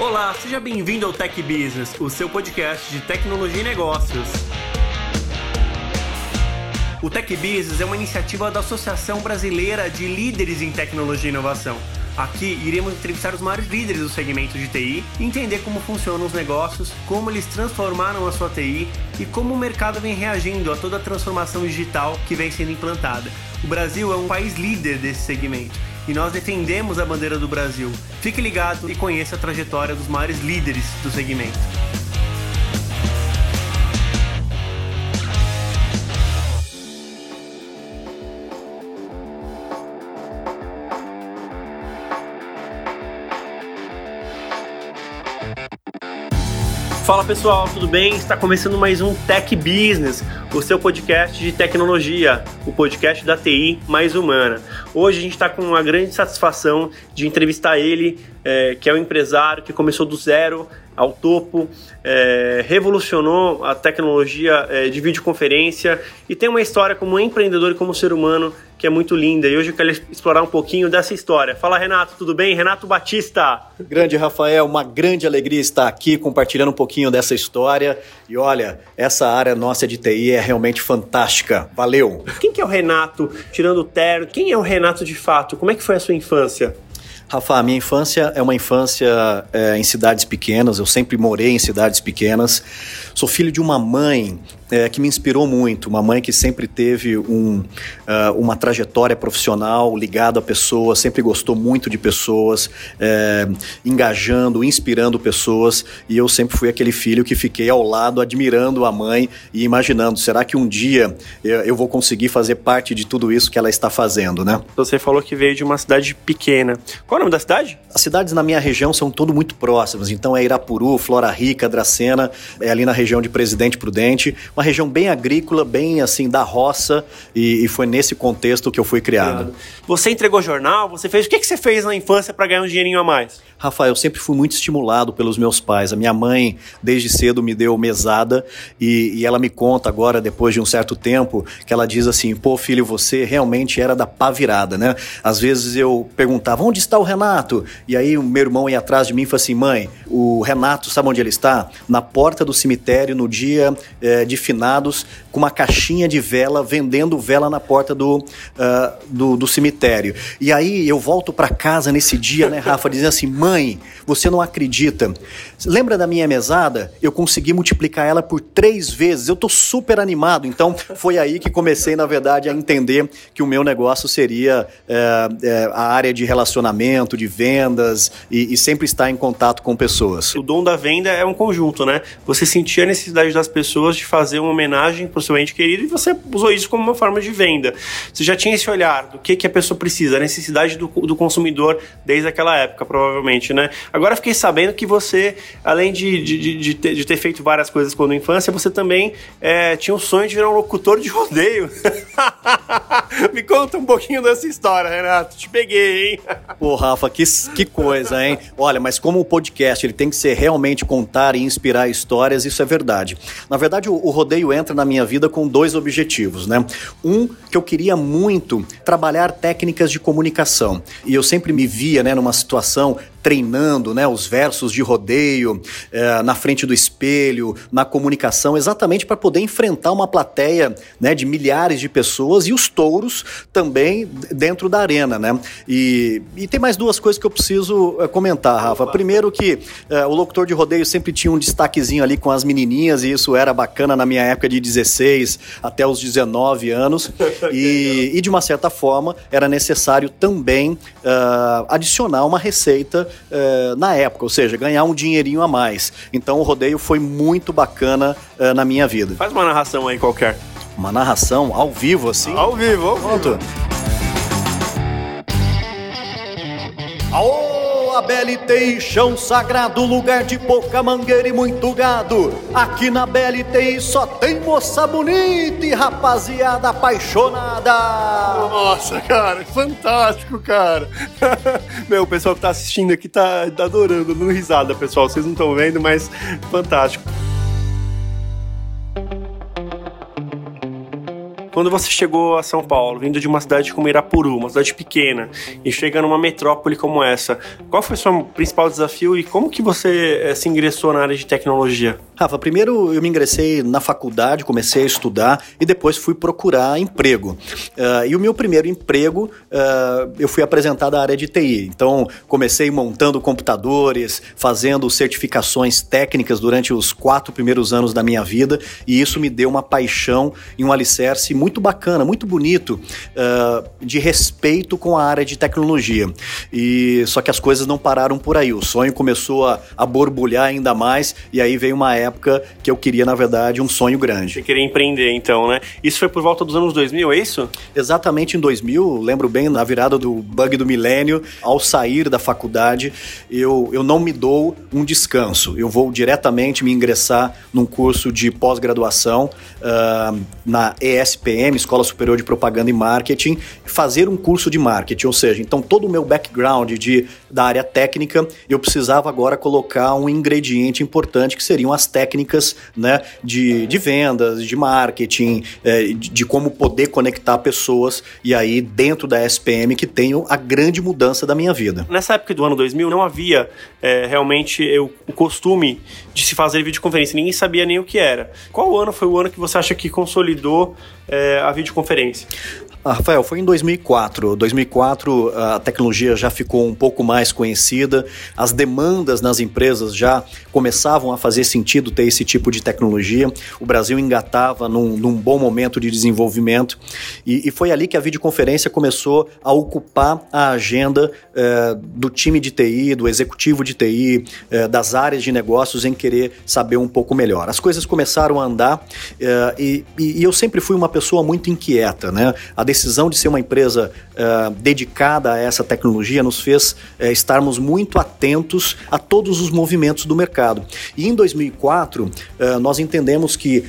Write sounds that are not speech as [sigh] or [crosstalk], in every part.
Olá, seja bem-vindo ao Tech Business, o seu podcast de tecnologia e negócios. O Tech Business é uma iniciativa da Associação Brasileira de Líderes em Tecnologia e Inovação. Aqui iremos entrevistar os maiores líderes do segmento de TI entender como funcionam os negócios, como eles transformaram a sua TI e como o mercado vem reagindo a toda a transformação digital que vem sendo implantada. O Brasil é um país líder desse segmento e nós defendemos a bandeira do Brasil. Fique ligado e conheça a trajetória dos maiores líderes do segmento. Fala pessoal, tudo bem? Está começando mais um Tech Business, o seu podcast de tecnologia, o podcast da TI mais humana. Hoje a gente está com uma grande satisfação de entrevistar ele, é, que é um empresário que começou do zero ao topo, é, revolucionou a tecnologia é, de videoconferência e tem uma história como empreendedor e como ser humano que é muito linda. E hoje eu quero explorar um pouquinho dessa história. Fala, Renato, tudo bem? Renato Batista. Grande Rafael, uma grande alegria estar aqui compartilhando um pouquinho dessa história. E olha, essa área nossa de TI é realmente fantástica. Valeu! Quem que é o Renato, tirando o terno? Quem é o Renato de fato? Como é que foi a sua infância? Rafa, a minha infância é uma infância é, em cidades pequenas, eu sempre morei em cidades pequenas. Sou filho de uma mãe é, que me inspirou muito, uma mãe que sempre teve um, uh, uma trajetória profissional ligada a pessoas, sempre gostou muito de pessoas, é, engajando, inspirando pessoas, e eu sempre fui aquele filho que fiquei ao lado, admirando a mãe e imaginando, será que um dia eu vou conseguir fazer parte de tudo isso que ela está fazendo, né? Você falou que veio de uma cidade pequena. Qual é o nome da cidade? As cidades na minha região são todas muito próximas, então é Irapuru, Flora Rica, Dracena, é ali na região de Presidente Prudente, uma uma região bem agrícola, bem assim, da roça, e, e foi nesse contexto que eu fui criado. Você entregou jornal, você fez. O que, que você fez na infância para ganhar um dinheirinho a mais? Rafael, eu sempre fui muito estimulado pelos meus pais. A minha mãe, desde cedo, me deu mesada e, e, ela me conta agora, depois de um certo tempo, que ela diz assim: pô, filho, você realmente era da pá virada, né? Às vezes eu perguntava: onde está o Renato? E aí o meu irmão ia atrás de mim e falou assim: mãe, o Renato, sabe onde ele está? Na porta do cemitério, no dia é, de finados, com uma caixinha de vela, vendendo vela na porta do, uh, do, do, cemitério. E aí eu volto para casa nesse dia, né, Rafa, dizendo assim: mãe, Mãe, você não acredita. Lembra da minha mesada? Eu consegui multiplicar ela por três vezes. Eu tô super animado. Então, foi aí que comecei, na verdade, a entender que o meu negócio seria é, é, a área de relacionamento, de vendas e, e, sempre estar em contato com pessoas. O dom da venda é um conjunto, né? Você sentia a necessidade das pessoas de fazer uma homenagem para o seu ente querido e você usou isso como uma forma de venda. Você já tinha esse olhar do que, que a pessoa precisa, a necessidade do, do consumidor desde aquela época, provavelmente né? Agora fiquei sabendo que você, além de, de, de, ter, de ter, feito várias coisas quando infância, você também é, tinha o sonho de virar um locutor de rodeio. [laughs] [laughs] Me conta um pouquinho dessa história, Renato. Te peguei, hein? [laughs] Pô, Rafa, que, que coisa, hein? Olha, mas como o podcast ele tem que ser realmente contar e inspirar histórias, isso é verdade. Na verdade, o, o rodeio entra na minha vida com dois objetivos, né? Um, que eu queria muito trabalhar técnicas de comunicação. E eu sempre me via, né, numa situação treinando né, os versos de rodeio é, na frente do espelho, na comunicação, exatamente para poder enfrentar uma plateia né, de milhares de pessoas e os touros também dentro da arena. Né? E, e tem mais duas coisas que eu preciso é, comentar, Rafa. Primeiro que é, o locutor de rodeio sempre tinha um destaquezinho ali com as menininhas e isso era bacana na minha época de 16 até os 19 anos. [laughs] E, e de uma certa forma era necessário também uh, adicionar uma receita uh, na época, ou seja, ganhar um dinheirinho a mais. Então o rodeio foi muito bacana uh, na minha vida. Faz uma narração aí qualquer. Uma narração ao vivo, assim? Ao vivo, ao Pronto. vivo. Aô! A BLTI, chão sagrado, lugar de pouca mangueira e muito gado. Aqui na BLTI só tem moça bonita e rapaziada apaixonada. Nossa, cara, fantástico, cara. [laughs] Meu, o pessoal que tá assistindo aqui tá, tá adorando, dando risada, pessoal. Vocês não estão vendo, mas fantástico. Quando você chegou a São Paulo, vindo de uma cidade como Irapuru, uma cidade pequena, e chega numa metrópole como essa, qual foi o seu principal desafio e como que você é, se ingressou na área de tecnologia? Rafa, primeiro eu me ingressei na faculdade, comecei a estudar e depois fui procurar emprego. Uh, e o meu primeiro emprego, uh, eu fui apresentado à área de TI. Então, comecei montando computadores, fazendo certificações técnicas durante os quatro primeiros anos da minha vida, e isso me deu uma paixão e um alicerce muito bacana, muito bonito, uh, de respeito com a área de tecnologia. E só que as coisas não pararam por aí. O sonho começou a, a borbulhar ainda mais, e aí veio uma época que eu queria, na verdade, um sonho grande. Você queria empreender, então, né? Isso foi por volta dos anos 2000, é isso? Exatamente em 2000, lembro bem, na virada do bug do milênio, ao sair da faculdade, eu, eu não me dou um descanso. Eu vou diretamente me ingressar num curso de pós-graduação uh, na ESPM, Escola Superior de Propaganda e Marketing, fazer um curso de marketing, ou seja, então todo o meu background de, da área técnica, eu precisava agora colocar um ingrediente importante que seriam as técnicas né, de, de vendas, de marketing, é, de, de, como poder conectar pessoas e aí dentro da SPM que tenho a grande mudança da minha vida. Nessa época do ano 2000 não havia é, realmente o, o costume de se fazer videoconferência, ninguém sabia nem o que era. Qual ano foi o ano que você acha que consolidou é, a videoconferência? Ah, Rafael, foi em 2004. 2004 a tecnologia já ficou um pouco mais conhecida, as demandas nas empresas já começavam a fazer sentido ter esse tipo de tecnologia. O Brasil engatava num, num bom momento de desenvolvimento e, e, foi ali que a videoconferência começou a ocupar a agenda eh, do time de TI, do executivo de TI, eh, das áreas de negócios em querer saber um pouco melhor. As coisas começaram a andar eh, e, e, eu sempre fui uma pessoa muito inquieta, né? A decisão de ser uma empresa uh, dedicada a essa tecnologia nos fez uh, estarmos muito atentos a todos os movimentos do mercado. E em 2004, uh, eh, nós entendemos que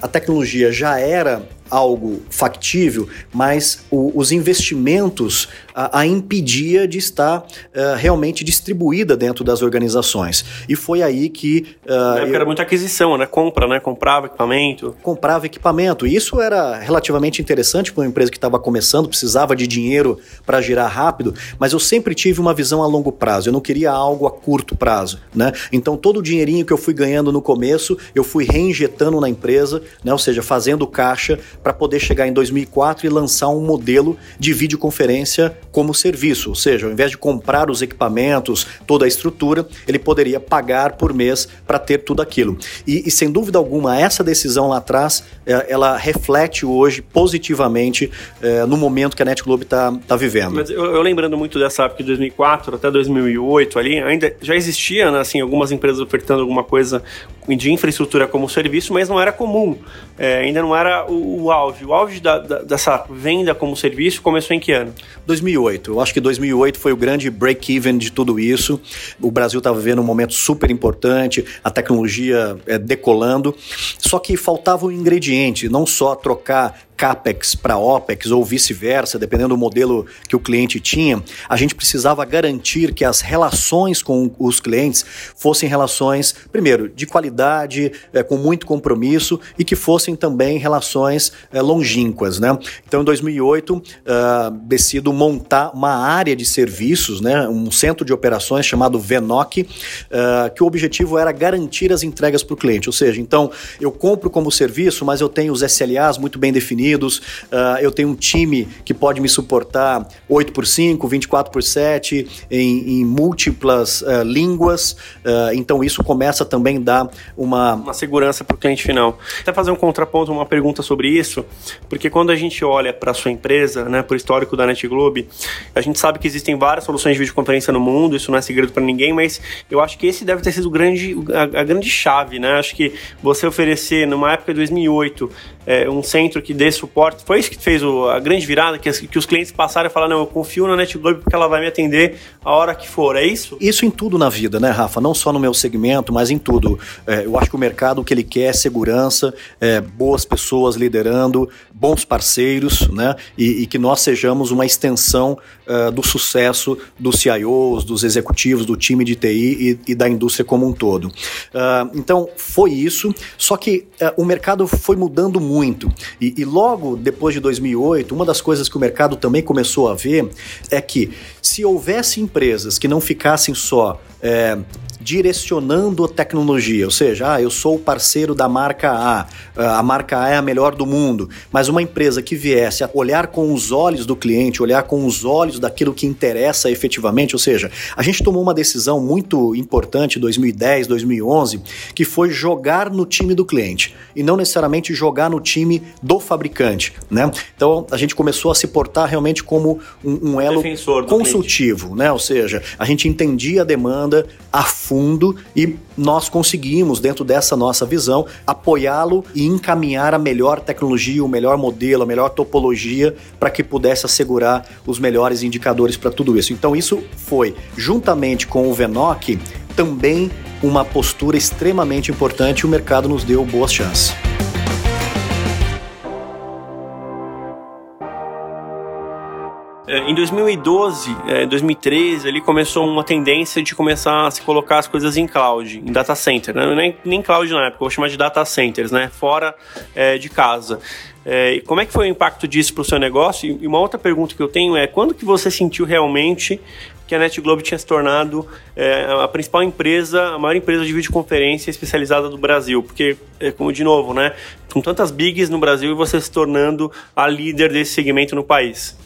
a tecnologia já era algo factível, mas o, os investimentos a, a, impedia de estar uh, realmente distribuída dentro das organizações. E foi aí que. Uh, eu... era muita aquisição, né? Compra, né? Comprava equipamento. Comprava equipamento. E isso era relativamente interessante para uma empresa que estava começando, precisava de dinheiro para girar rápido, mas eu sempre tive uma visão a longo prazo. Eu não queria algo a curto prazo, né? Então todo o dinheirinho que eu fui ganhando no começo, eu fui reinjetando na empresa, né? Ou seja, fazendo caixa para poder chegar em 2004 e lançar um modelo de videoconferência como serviço, ou seja, ao invés de comprar os equipamentos, toda a estrutura, ele poderia pagar por mês para ter tudo aquilo. E, e, sem dúvida alguma, essa decisão lá atrás, é, ela reflete hoje positivamente é, no momento que a NetGlobe está tá vivendo. Mas eu, eu, lembrando muito dessa época de 2004 até 2008 ali, ainda já existia, né, assim, algumas empresas ofertando alguma coisa de infraestrutura como serviço, mas não era comum, é, ainda não era o, o auge. O auge da, da, dessa venda como serviço começou em que ano? 2008. Eu acho que 2008 foi o grande break-even de tudo isso. O Brasil estava vivendo um momento super importante, a tecnologia é, decolando, só que faltava um ingrediente, não só trocar CAPEX para OPEX ou vice-versa, dependendo do modelo que o cliente tinha, a gente precisava garantir que as relações com os clientes fossem relações, primeiro, de qualidade, é, com muito compromisso e que fossem também relações é, longínquas. Né? Então, em 2008, uh, ah, decido montar uma área de serviços, né, um centro de operações chamado VENOC, uh, que o objetivo era garantir as entregas para o cliente. Ou seja, então, eu compro como serviço, mas eu tenho os SLAs muito bem definidos Unidos, uh, eu tenho um time que pode me suportar 8 por 5, 24 por 7 em, em múltiplas uh, línguas, uh, então isso começa também a dar uma... Uma segurança para o cliente final. Até fazer um contraponto, uma pergunta sobre isso, porque quando a gente olha para a sua empresa, né, por histórico da NetGlobe, a gente sabe que existem várias soluções de videoconferência no mundo, isso não é segredo para ninguém, mas eu acho que esse deve ter sido grande, a, a grande chave, né? Acho que você oferecer, numa época de 2008, é, um centro que dê suporte. Foi isso que fez o, a grande virada, que, que os clientes passaram a falar, não, eu confio na NetGlobe porque ela vai me atender a hora que for, é isso? Isso em tudo na vida, né, Rafa? Não só no meu segmento, mas em tudo. É, eu acho que o mercado o que ele quer é segurança, é, boas pessoas liderando, bons parceiros, né? E, e que nós sejamos uma extensão uh, do sucesso dos CIOs, dos executivos, do time de TI e, e da indústria como um todo. Uh, então, foi isso, só que uh, o mercado foi mudando muito. E, e logo logo depois de 2008, uma das coisas que o mercado também começou a ver é que se houvesse empresas que não ficassem só é, direcionando a tecnologia, ou seja, ah, eu sou o parceiro da marca A, ah, a marca A é a melhor do mundo, mas uma empresa que viesse a olhar com os olhos do cliente, olhar com os olhos daquilo que interessa efetivamente, ou seja, a gente tomou uma decisão muito importante em 2010, 2011, que foi jogar no time do cliente. E não necessariamente jogar no time do fabricante, né? Então a gente começou a se portar realmente como um, um elo consultivo, né? Ou seja, a gente entendia a demanda a fundo e nós conseguimos, dentro dessa nossa visão, apoiá-lo e encaminhar a melhor tecnologia, o melhor modelo, a melhor topologia para que pudesse assegurar os melhores indicadores para tudo isso. Então, isso foi, juntamente com o Venoc, também uma postura extremamente importante e o mercado nos deu boas chances. Em 2012, 2013, ali começou uma tendência de começar a se colocar as coisas em cloud, em data center, né? nem, nem cloud na época, vou chamar de data centers, né? fora é, de casa. É, como é que foi o impacto disso para o seu negócio? E uma outra pergunta que eu tenho é, quando que você sentiu realmente que a NetGlobe tinha se tornado é, a principal empresa, a maior empresa de videoconferência especializada do Brasil? Porque, é, como de novo, né, com tantas bigs no Brasil e você se tornando a líder desse segmento no país.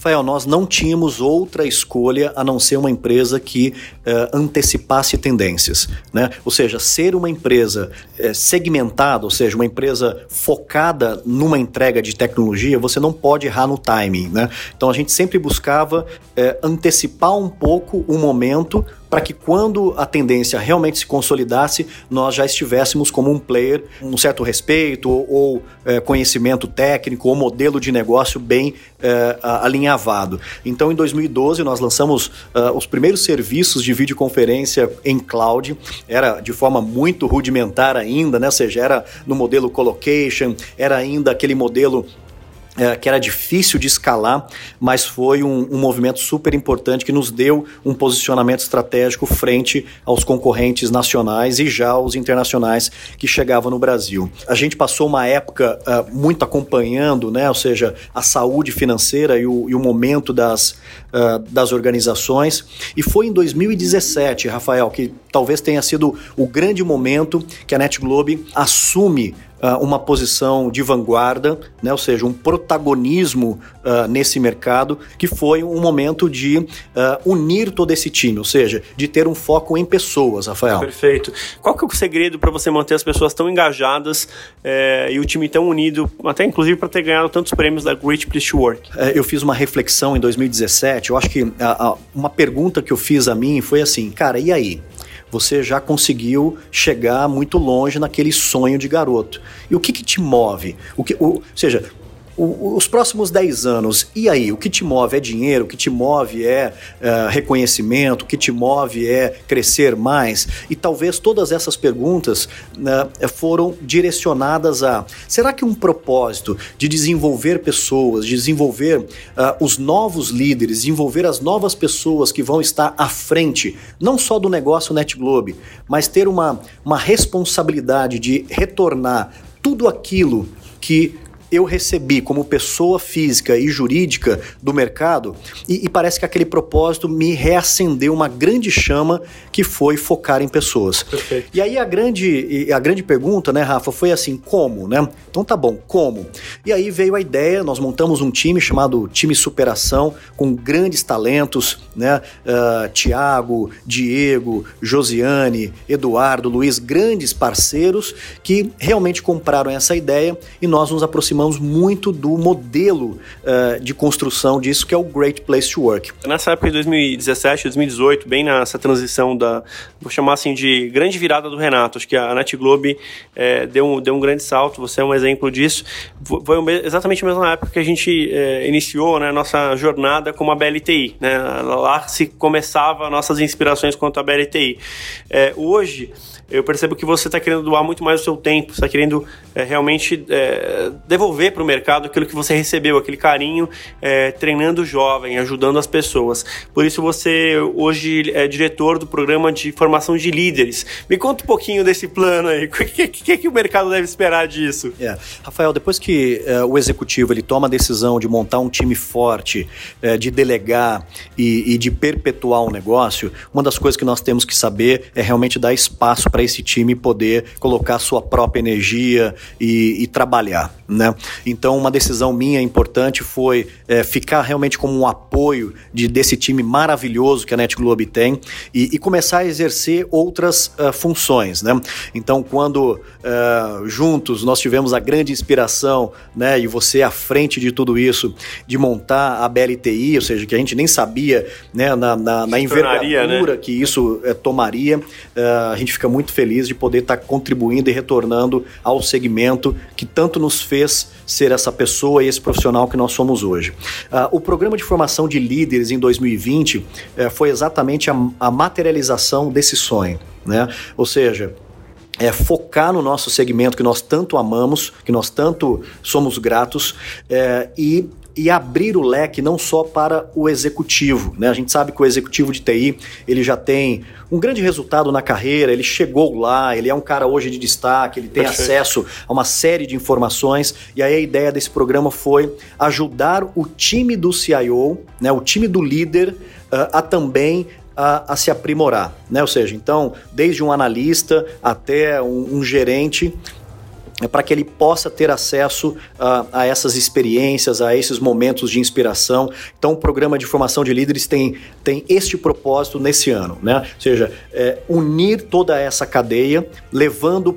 Rafael, nós não tínhamos outra escolha a não ser uma empresa que uh, antecipasse tendências. Né? Ou seja, ser uma empresa uh, segmentada, ou seja, uma empresa focada numa entrega de tecnologia, você não pode errar no timing. Né? Então a gente sempre buscava uh, antecipar um pouco o momento para que quando a tendência realmente se consolidasse, nós já estivéssemos como um player, um certo respeito ou, ou é, conhecimento técnico ou modelo de negócio bem é, alinhavado. Então, em 2012, nós lançamos uh, os primeiros serviços de videoconferência em cloud. Era de forma muito rudimentar ainda, né? Ou seja, era no modelo colocation, era ainda aquele modelo é, que era difícil de escalar, mas foi um, um, movimento super importante que nos deu um posicionamento estratégico frente aos concorrentes nacionais e já aos internacionais que chegavam no Brasil. A gente passou uma época uh, muito acompanhando, né, ou seja, a saúde financeira e o, e o momento das, uh, das organizações, e foi em 2017, Rafael, que talvez tenha sido o grande momento que a NetGlobe assume uma posição de vanguarda, né, ou seja, um protagonismo uh, nesse mercado, que foi um momento de uh, unir todo esse time, ou seja, de ter um foco em pessoas, Rafael. Perfeito. Qual que é o segredo para você manter as pessoas tão engajadas eh, e o time tão unido, até inclusive para ter ganhado tantos prêmios da Great Place to Work? Uh, eu fiz uma reflexão em 2017, eu acho que uma pergunta que eu fiz a mim foi assim, cara, e aí? Você já conseguiu chegar muito longe naquele sonho de garoto. E o que, que te move? O que, o, ou seja, o, os próximos 10 anos, e aí? O que te move é dinheiro, o que te move é uh, reconhecimento, o que te move é crescer mais? E talvez todas essas perguntas uh, foram direcionadas a: será que um propósito de desenvolver pessoas, de desenvolver uh, os novos líderes, desenvolver as novas pessoas que vão estar à frente, não só do negócio NetGlobe, mas ter uma, uma responsabilidade de retornar tudo aquilo que eu recebi como pessoa física e jurídica do mercado e, e, parece que aquele propósito me reacendeu uma grande chama que foi focar em pessoas. Perfeito. E aí a grande, a grande pergunta, né, Rafa, foi assim, como, né? Então tá bom, como? E aí veio a ideia, nós montamos um time chamado Time Superação, com grandes talentos, né? Uh, Tiago, Diego, Josiane, Eduardo, Luiz, grandes parceiros que realmente compraram essa ideia e nós nos aproximamos aproximamos muito do modelo uh, de construção disso, que é o Great Place to Work. Nessa época de 2017, 2018, bem nessa transição da, vou chamar assim, de grande virada do Renato, acho que a Net Globe é, deu, um, deu um grande salto, você é um exemplo disso. Foi exatamente a mesma época que a gente é, iniciou né, a nossa jornada como a BLTI. Né? Lá se começava nossas inspirações quanto a BLTI. É, hoje, eu percebo que você está querendo doar muito mais o seu tempo, está querendo é, realmente é, devolver para o mercado aquilo que você recebeu, aquele carinho, é, treinando jovem, ajudando as pessoas. Por isso você hoje é diretor do programa de formação de líderes. Me conta um pouquinho desse plano aí. [laughs] O que, que, que o mercado deve esperar disso? É. Rafael, depois que o executivo ele toma a decisão de montar um time forte, de delegar e, e de perpetuar um negócio, uma das coisas que nós temos que saber é realmente dar espaço para esse time poder colocar sua própria energia e, e trabalhar. Né? Então, uma decisão minha importante foi é, ficar realmente como um apoio de, desse time maravilhoso que a NetGlobe tem e, e começar a exercer outras uh, funções. Né? Então, quando uh, juntos nós tivemos a grande inspiração, né, e você à frente de tudo isso, de montar a BLTI, ou seja, que a gente nem sabia né, na, na, na envergadura né? que isso uh, tomaria, uh, a gente fica muito feliz de poder estar tá contribuindo e retornando ao segmento que tanto nos fez fez ser essa pessoa e esse profissional que nós somos hoje. Uh, o programa de formação de líderes em 2020 uh, eh, foi exatamente a, a materialização desse sonho. Né? Ou seja, é, focar no nosso segmento que nós tanto amamos, que nós tanto somos gratos é, e e abrir o leque não só para o executivo. Né? A gente sabe que o executivo de TI ele já tem um grande resultado na carreira, ele chegou lá, ele é um cara hoje de destaque, ele tem Perfeito. acesso a uma série de informações. E aí a ideia desse programa foi ajudar o time do CIO, né, o time do líder, uh, a também a, a, se aprimorar, né? Ou seja, então, desde um analista até um, um gerente, para que ele possa ter acesso a, a, essas experiências, a esses momentos de inspiração. Então, o programa de formação de líderes tem, tem este propósito nesse ano, né? Ou seja, é, unir toda essa cadeia, levando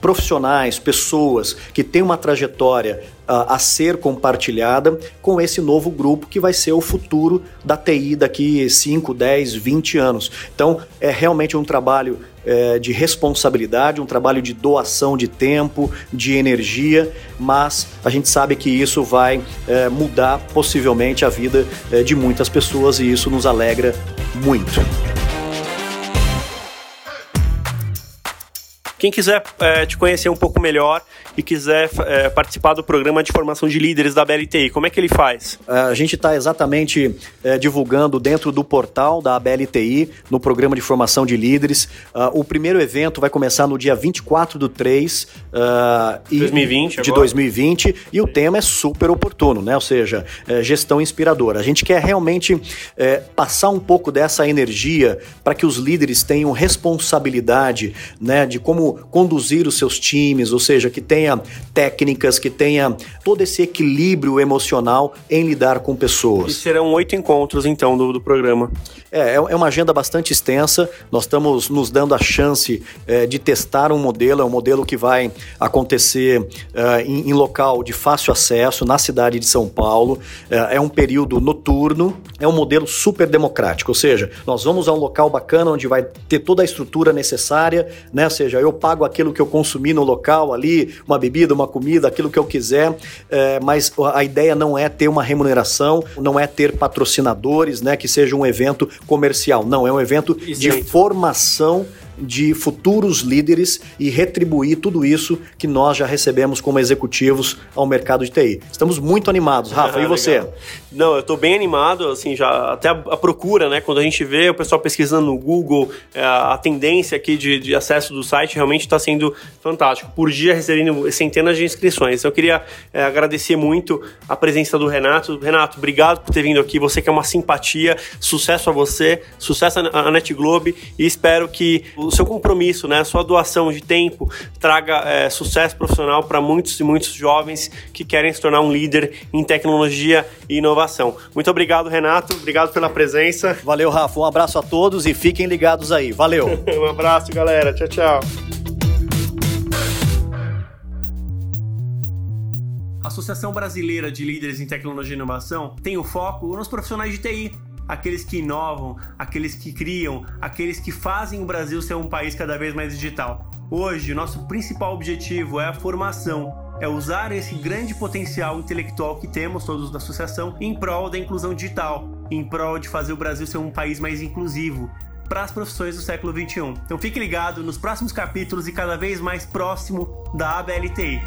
profissionais, pessoas que têm uma trajetória uh, a ser compartilhada com esse novo grupo que vai ser o futuro da TI daqui 5, 10, 20 anos. Então, é realmente um trabalho é, de responsabilidade, um trabalho de doação de tempo, de energia, mas a gente sabe que isso vai é, mudar possivelmente a vida é, de muitas pessoas e isso nos alegra muito. Quem quiser é, te conhecer um pouco melhor e quiser é, participar do programa de formação de líderes da BLTI, como é que ele faz? A gente está exatamente é, divulgando dentro do portal da BLTI, no programa de formação de líderes. Uh, o primeiro evento vai começar no dia 24 do 3 uh, e 2020, de agora. 2020 e o tema é super oportuno, né? ou seja, é, gestão inspiradora. A gente quer realmente é, passar um pouco dessa energia para que os líderes tenham responsabilidade né, de como conduzir os seus times, ou seja, que tenha técnicas, que tenha todo esse equilíbrio emocional em lidar com pessoas. E serão oito encontros, então, do, do programa. É, é, é uma agenda bastante extensa. Nós estamos nos dando a chance é, de testar um modelo, é um modelo que vai acontecer é, em, em, local de fácil acesso, na cidade de São Paulo. É, é, um período noturno, é um modelo super democrático, ou seja, nós vamos a um local bacana onde vai ter toda a estrutura necessária, né? Ou seja, eu pago aquilo que eu consumi no local ali, uma bebida, uma comida, aquilo que eu quiser, é, mas a ideia não é ter uma remuneração, não é ter patrocinadores, né? Que seja um evento comercial. Não, é um evento de formação de futuros líderes e retribuir tudo isso que nós já recebemos como executivos ao mercado de TI. Estamos muito animados, Rafa. [laughs] Ah, e você? Legal. Não, eu estou bem animado, assim, já até a, procura, né? Quando a gente vê o pessoal pesquisando no Google, é, a tendência aqui de, de, acesso do site realmente está sendo fantástico. Por dia recebendo centenas de inscrições. Então, eu queria é, agradecer muito a presença do Renato. Renato, obrigado por ter vindo aqui. Você que é uma simpatia. Sucesso a você, sucesso à NetGlobe e espero que o seu compromisso, né, a sua doação de tempo traga é, sucesso profissional para muitos e muitos jovens que querem se tornar um líder em tecnologia e inovação. Muito obrigado, Renato. Obrigado pela presença. Valeu, Rafa. Um abraço a todos e fiquem ligados aí. Valeu. [laughs] um abraço, galera. Tchau, tchau. A Associação Brasileira de Líderes em Tecnologia e Inovação tem o foco nos profissionais de TI aqueles que inovam, aqueles que criam, aqueles que fazem o Brasil ser um país cada vez mais digital. Hoje, nosso principal objetivo é a formação, é usar esse grande potencial intelectual que temos todos da associação em prol da inclusão digital, em prol de fazer o Brasil ser um país mais inclusivo para as profissões do século 21. Então fique ligado nos próximos capítulos e cada vez mais próximo da ABLTI.